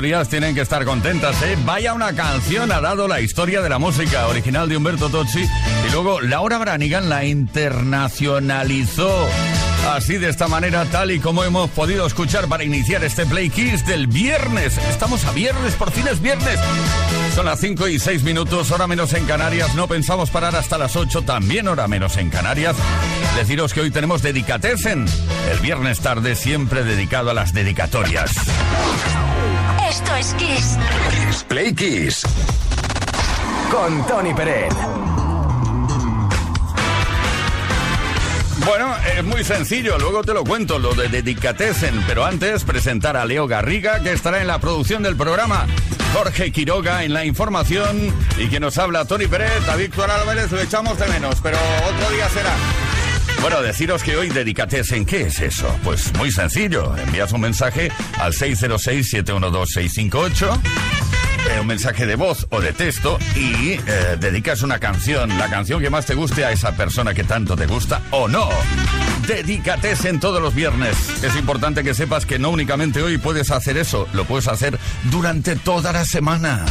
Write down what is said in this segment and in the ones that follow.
Tienen que estar contentas, ¿eh? Vaya una canción ha dado la historia de la música original de Humberto Tozzi y luego Laura Branigan la internacionalizó. Así de esta manera, tal y como hemos podido escuchar para iniciar este Play Kiss del viernes. Estamos a viernes, por fin es viernes. Son las 5 y 6 minutos, hora menos en Canarias. No pensamos parar hasta las 8, también hora menos en Canarias. Deciros que hoy tenemos Dedicatesen. El viernes tarde siempre dedicado a las dedicatorias. Esto es Kiss. Kiss Play Kiss. Con Tony Pérez. Bueno, es muy sencillo, luego te lo cuento, lo de Dedicatesen, pero antes presentar a Leo Garriga, que estará en la producción del programa, Jorge Quiroga en la información y que nos habla Tony Pérez, a Víctor Álvarez lo echamos de menos, pero otro día será. Bueno, deciros que hoy Dedicatesen, ¿qué es eso? Pues muy sencillo, envías un mensaje al 606-712-658 eh, un mensaje de voz o de texto y eh, dedicas una canción, la canción que más te guste a esa persona que tanto te gusta o no. Dedícate en todos los viernes. Es importante que sepas que no únicamente hoy puedes hacer eso, lo puedes hacer durante toda la semana.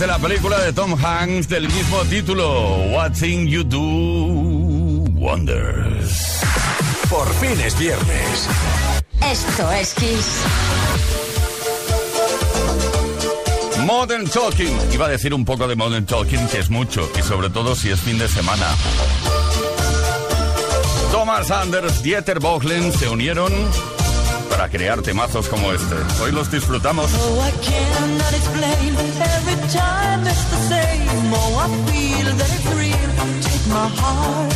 Desde la película de Tom Hanks del mismo título, What Thing You Do Wonders. Por fin es viernes. Esto es Kiss. Modern Talking. Iba a decir un poco de Modern Talking, que es mucho, y sobre todo si es fin de semana. Thomas Anders, Dieter Bohlen se unieron para crear temazos como este. Hoy los disfrutamos. I cannot explain. Every time it's the same. I feel that it's real. Take my heart.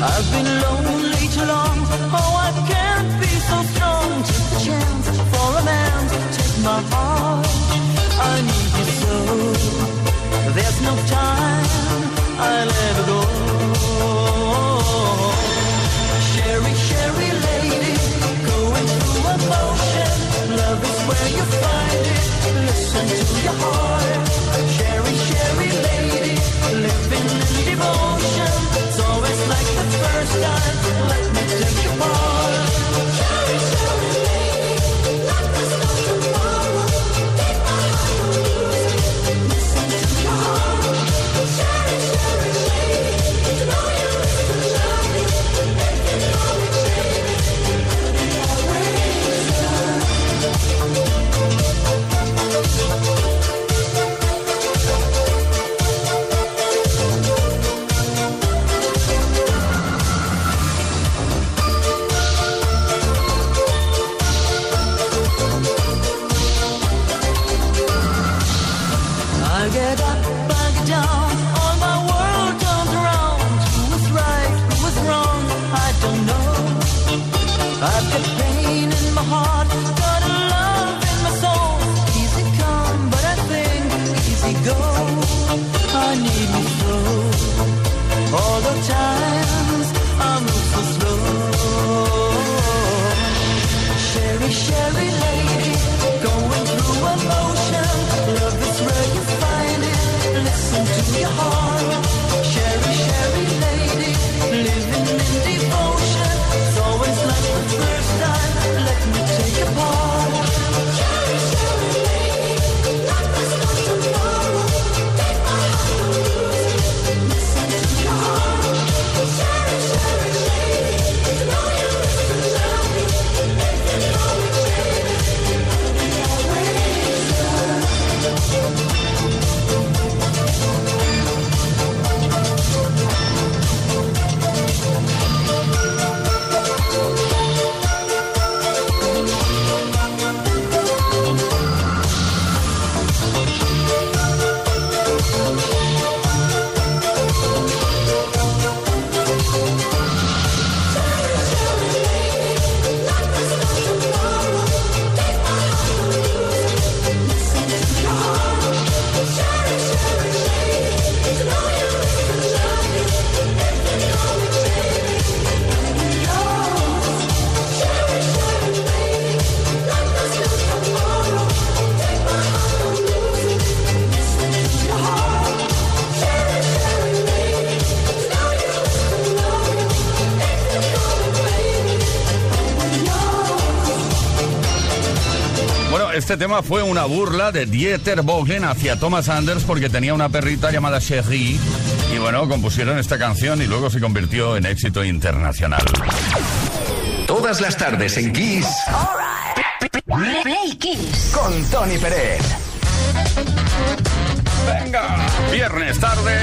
I've been lonely too long. I can't be so strong. Take the chance for a man. Take my heart. I need you so. There's no time. I'll ever go. Love is where you find it. Listen to your heart. Sherry, Sherry lady, living in devotion. It's always like the first time. Let me take your part. Este tema fue una burla de Dieter Bohlen hacia Thomas Anders porque tenía una perrita llamada Cherie. Y bueno, compusieron esta canción y luego se convirtió en éxito internacional. Todas las tardes en Kiss Play Kiss. con Tony Pérez. Venga, viernes tarde,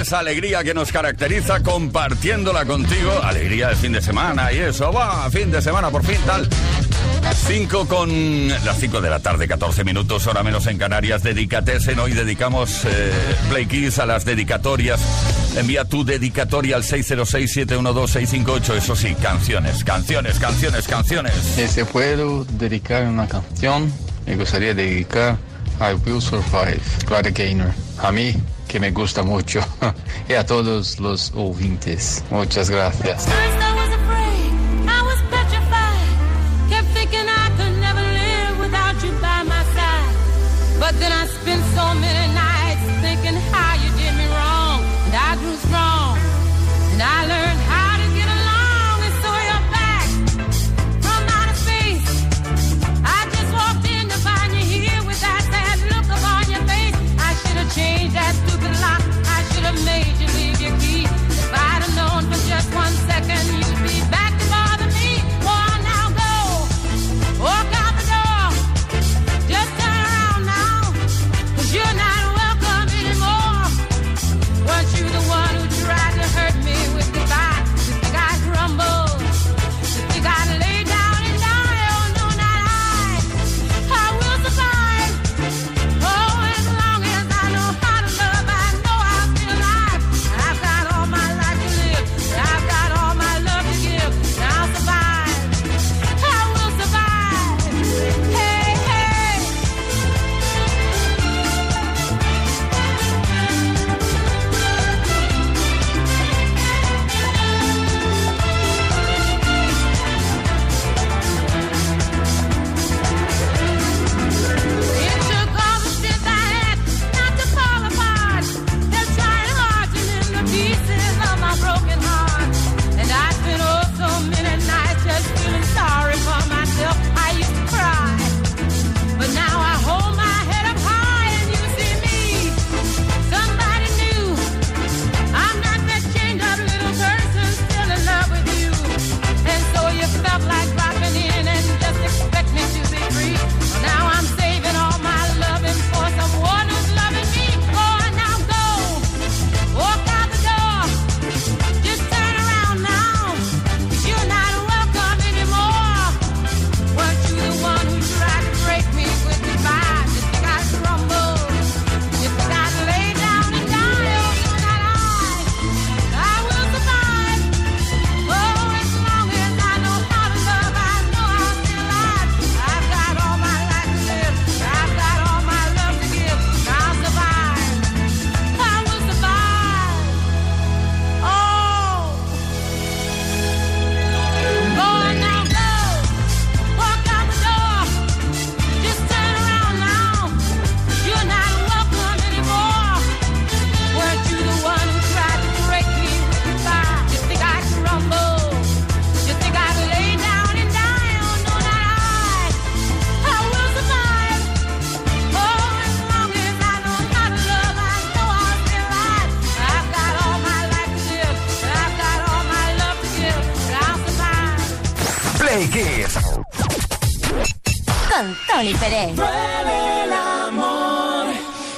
esa alegría que nos caracteriza compartiéndola contigo, alegría de fin de semana y eso, va, fin de semana por fin tal. 5 con las 5 de la tarde, 14 minutos, hora menos en Canarias. Dedicatesen. Hoy dedicamos eh, Play Kiss a las dedicatorias. Envía tu dedicatoria al 606-712-658. Eso sí, canciones, canciones, canciones, canciones. Si se puedo dedicar una canción, me gustaría dedicar I Will Survive, Clara Gaynor. A mí, que me gusta mucho, y a todos los oyentes. Muchas gracias.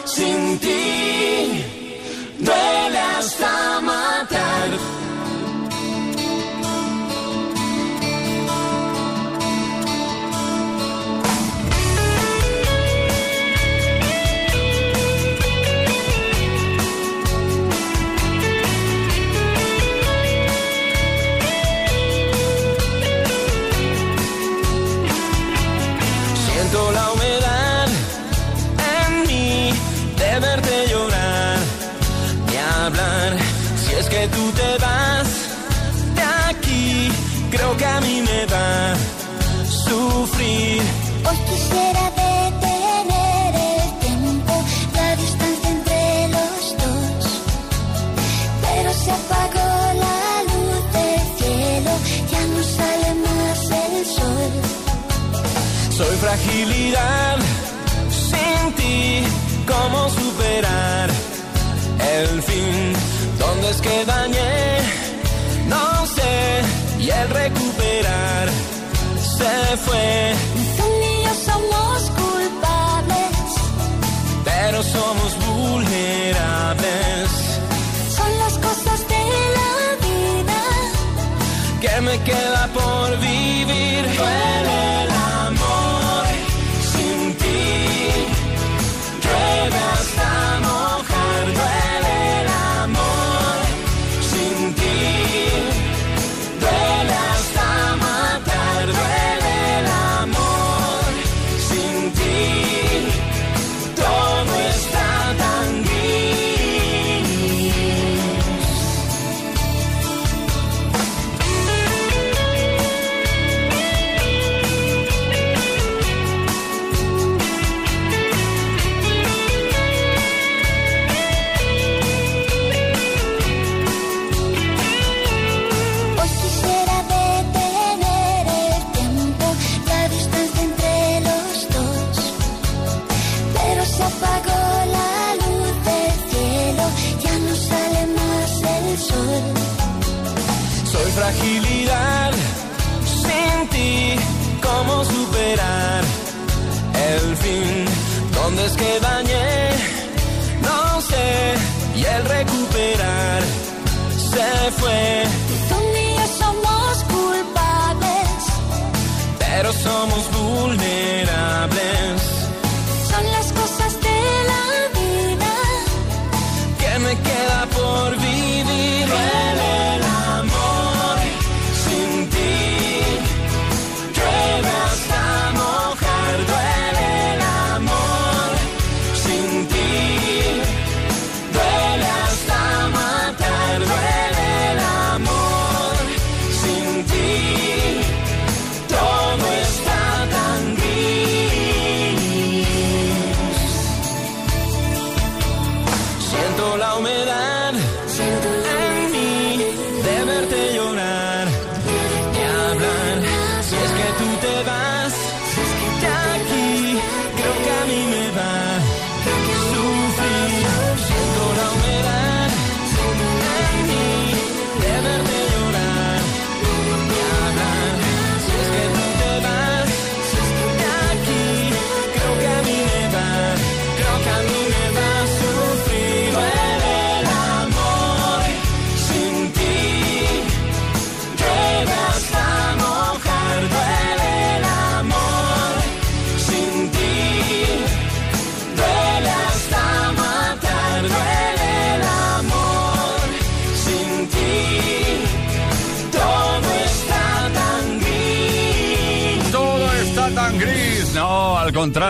sin ti. No Sin ti, ¿cómo superar el fin? ¿Dónde es que dañé? No sé. Y el recuperar se fue. Somos culpables. Pero somos vulnerables. Son las cosas de la vida que me quedan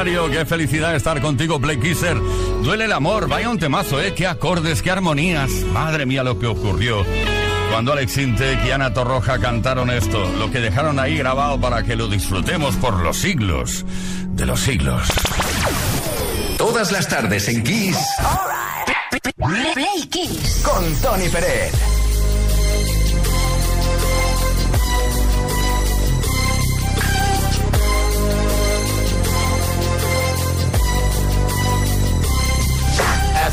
Qué felicidad estar contigo, Play Kisser. Duele el amor, vaya un temazo, ¿eh? Qué acordes, qué armonías. Madre mía, lo que ocurrió. Cuando Alex Intec y Ana Torroja cantaron esto, lo que dejaron ahí grabado para que lo disfrutemos por los siglos de los siglos. Todas las tardes en Kiss. Right. Play Kiss. Con Tony Pérez.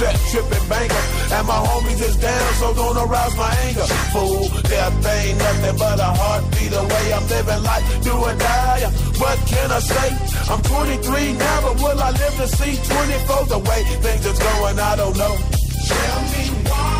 set tripping. And my homies is down, so don't arouse my anger. Fool, death ain't nothing but a heartbeat away. I'm living life, do or die. What can I say? I'm 23 now, but will I live to see 24? The way things is going, I don't know. Tell me why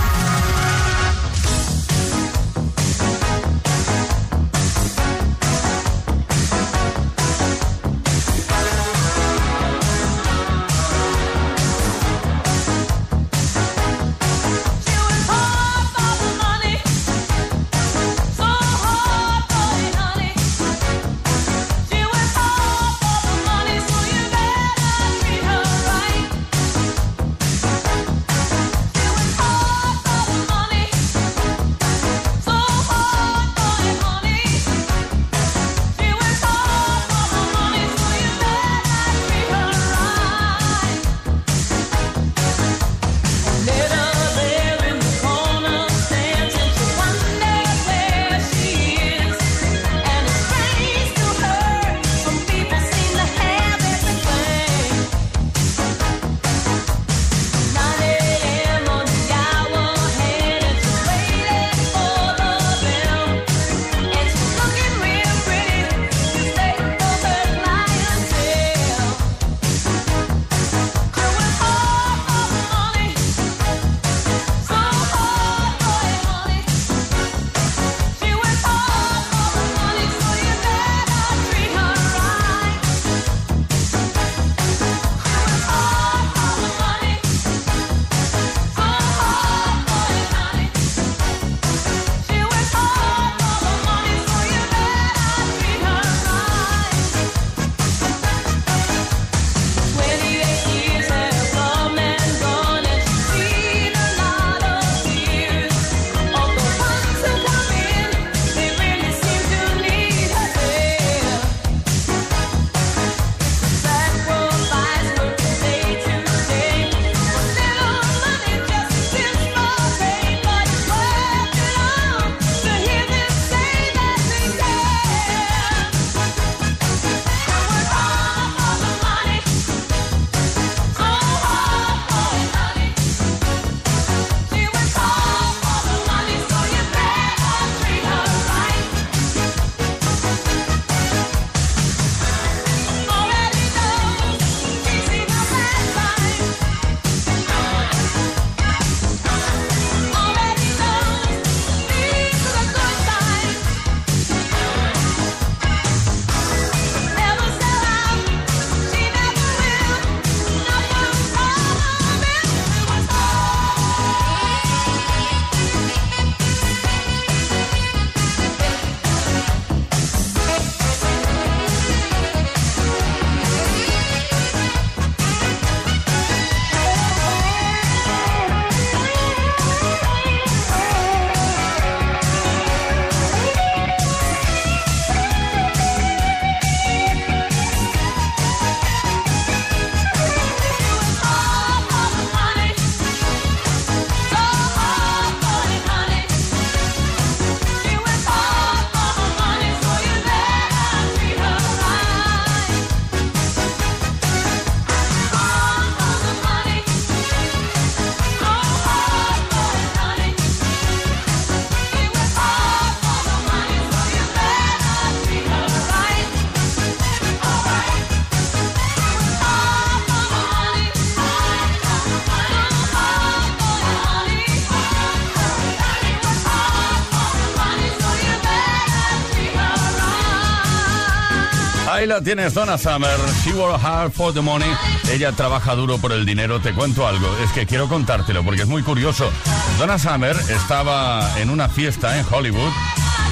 La tienes, Donna Summer. She worked hard for the money. Ella trabaja duro por el dinero. Te cuento algo. Es que quiero contártelo porque es muy curioso. Donna Summer estaba en una fiesta en Hollywood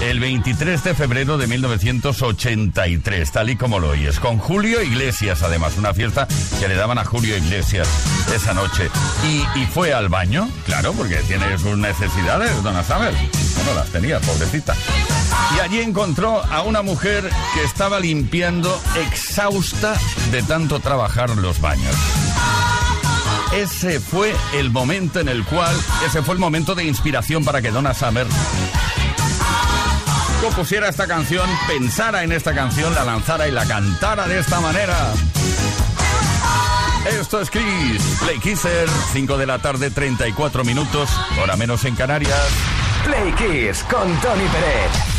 el 23 de febrero de 1983, tal y como lo oyes, con Julio Iglesias, además, una fiesta que le daban a Julio Iglesias esa noche. Y, y fue al baño, claro, porque tiene sus necesidades, Donna Summer. Bueno, las tenía, pobrecita. Y allí encontró a una mujer que estaba limpiando exhausta de tanto trabajar los baños. Ese fue el momento en el cual, ese fue el momento de inspiración para que Donna Summer compusiera esta canción, pensara en esta canción, la lanzara y la cantara de esta manera. Esto es Kiss, Play Kisser, 5 de la tarde, 34 minutos, hora menos en Canarias. Play Kiss con Tony Pérez.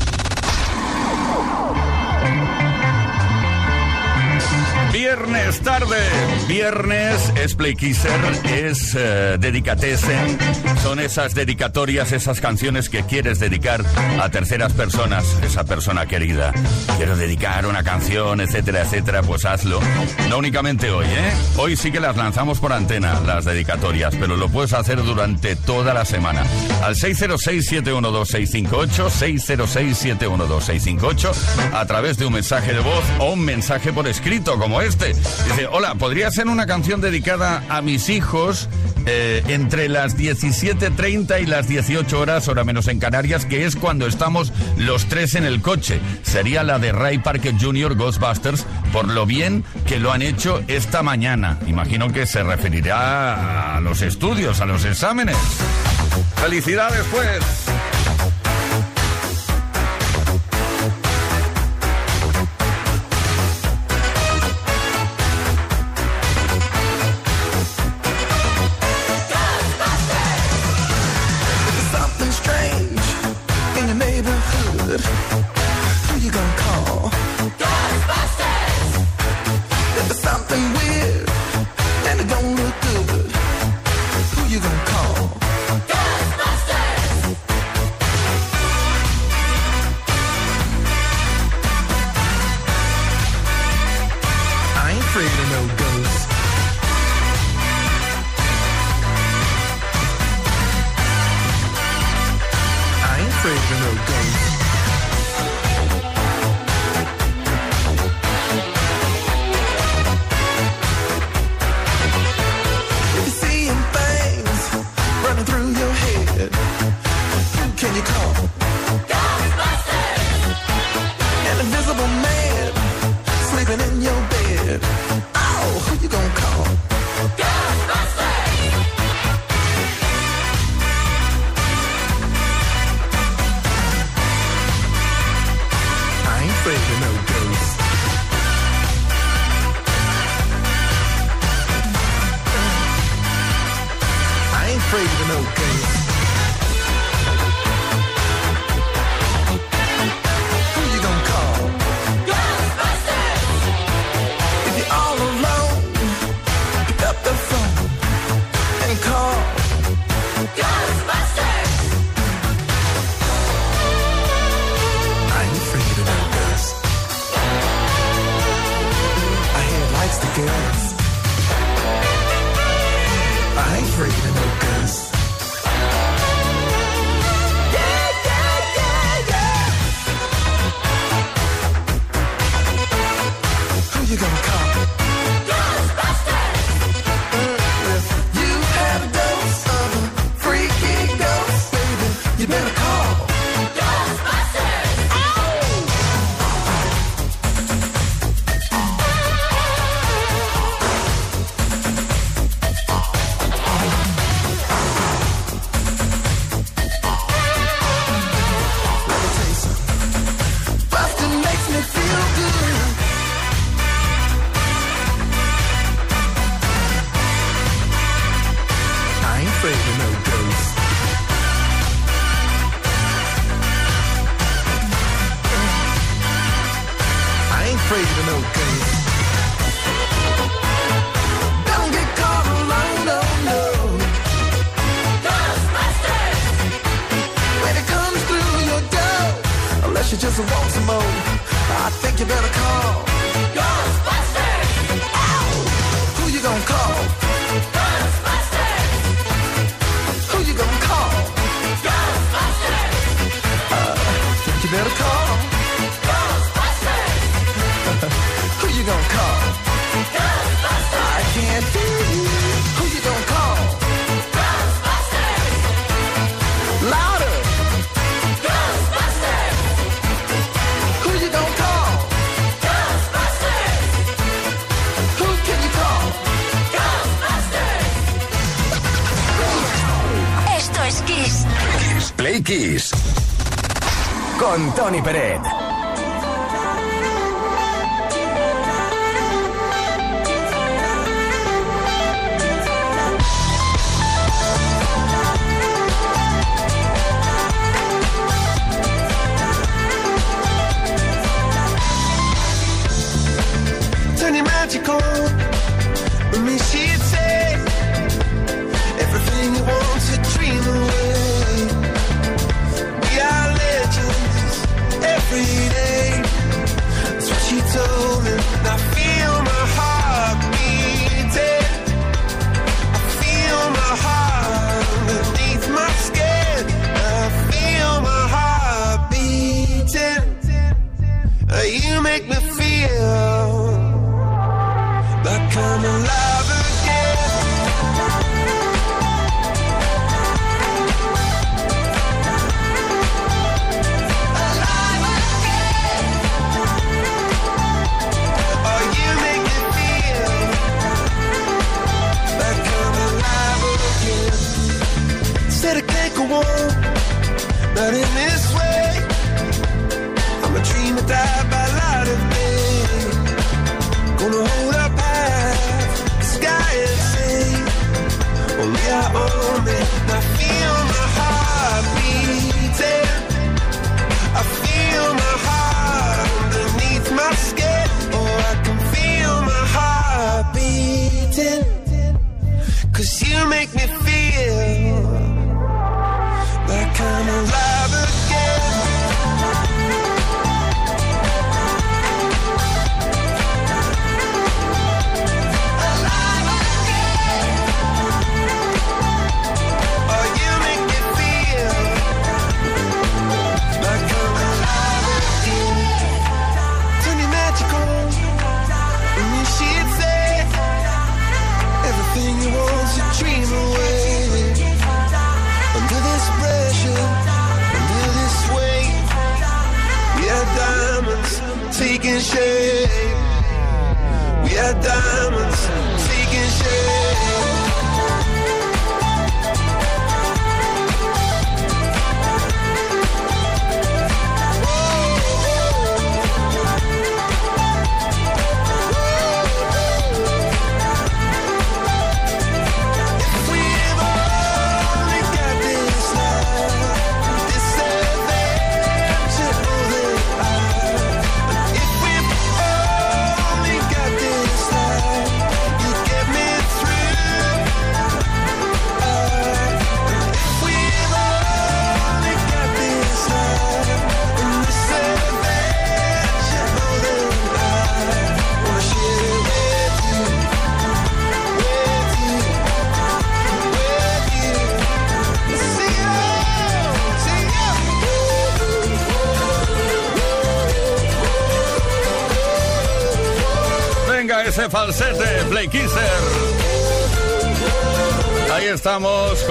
Viernes tarde, viernes es Play Kisser, es eh, Dedicatesen, son esas dedicatorias, esas canciones que quieres dedicar a terceras personas, esa persona querida. Quiero dedicar una canción, etcétera, etcétera, pues hazlo. No únicamente hoy, ¿eh? Hoy sí que las lanzamos por antena, las dedicatorias, pero lo puedes hacer durante toda la semana. Al 606-712-658, 606-712-658, a través de un mensaje de voz o un mensaje por escrito como este. Dice, hola, ¿podría ser una canción dedicada a mis hijos eh, entre las 17.30 y las 18 horas, hora menos en Canarias, que es cuando estamos los tres en el coche? Sería la de Ray Parker Jr. Ghostbusters, por lo bien que lo han hecho esta mañana. Imagino que se referirá a los estudios, a los exámenes. ¡Felicidades, pues! Tony Pere come alive.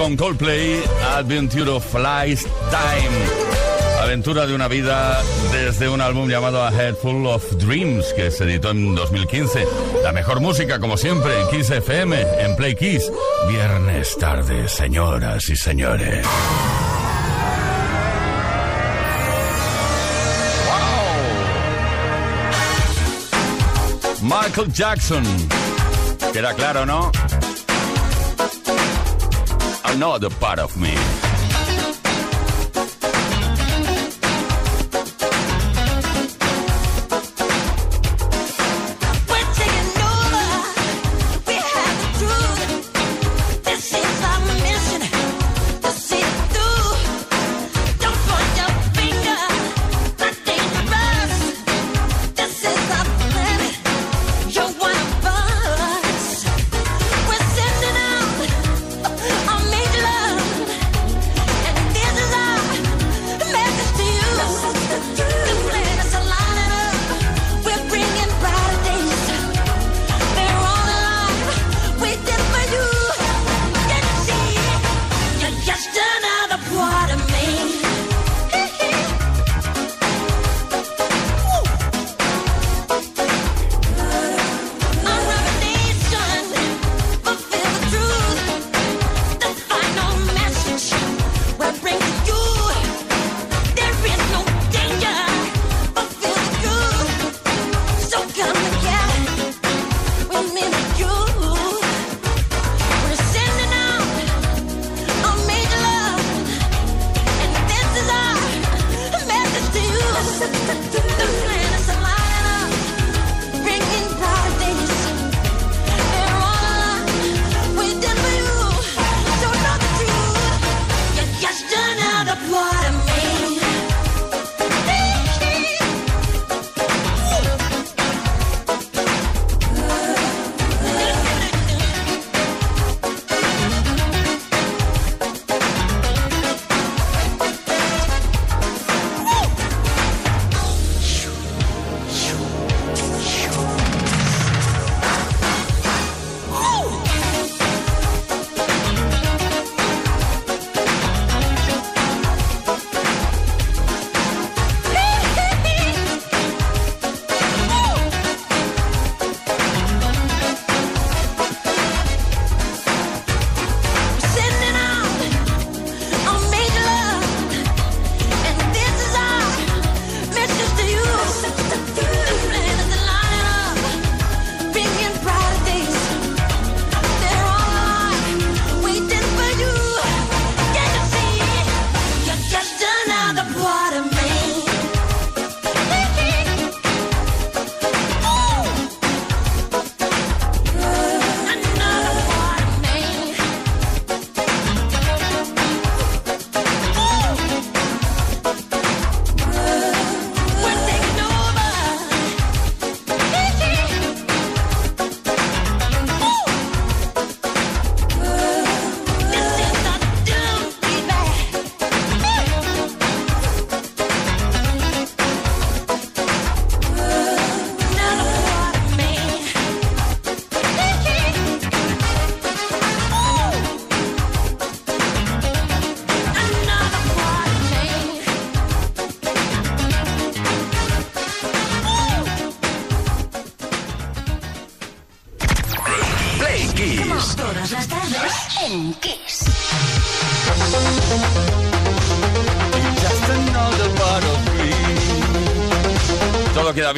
con Coldplay, Adventure of Flies Time. Aventura de una vida desde un álbum llamado A Head Full of Dreams que se editó en 2015. La mejor música, como siempre, en Kiss FM, en Play Kiss. Viernes tarde, señoras y señores. Wow. Michael Jackson. Queda claro, ¿no? another part of me.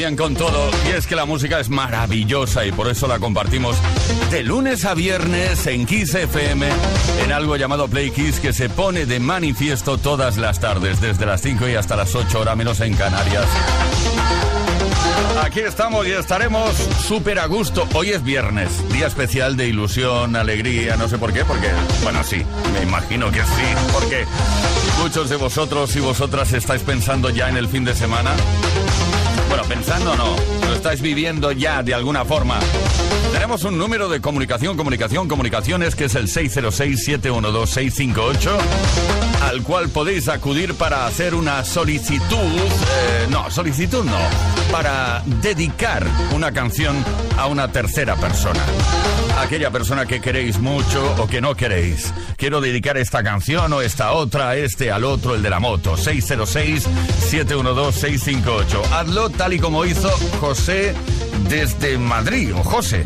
Con todo y es que la música es maravillosa y por eso la compartimos de lunes a viernes en Kiss FM en algo llamado Play Kiss que se pone de manifiesto todas las tardes desde las 5 y hasta las 8 horas menos en Canarias. Aquí estamos y estaremos súper a gusto. Hoy es viernes, día especial de ilusión, alegría, no sé por qué, porque, bueno, sí, me imagino que sí, porque muchos de vosotros y vosotras estáis pensando ya en el fin de semana. Pensando no, lo estáis viviendo ya de alguna forma. Tenemos un número de comunicación, comunicación, comunicaciones que es el 606-712-658, al cual podéis acudir para hacer una solicitud, eh, no, solicitud no, para dedicar una canción a una tercera persona. Aquella persona que queréis mucho o que no queréis. Quiero dedicar esta canción o esta otra, este al otro, el de la moto. 606-712-658. Hazlo tal y como hizo José desde Madrid, o José.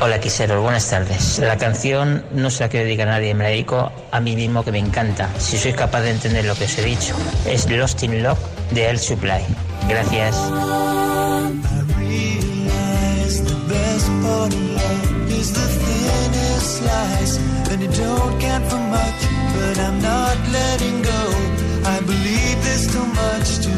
Hola Quiseros, buenas tardes. La canción no se la quiero dedicar a nadie, me la dedico a mí mismo que me encanta. Si sois capaz de entender lo que os he dicho. Es Lost in Love de El Supply. Gracias. I believe there's too much to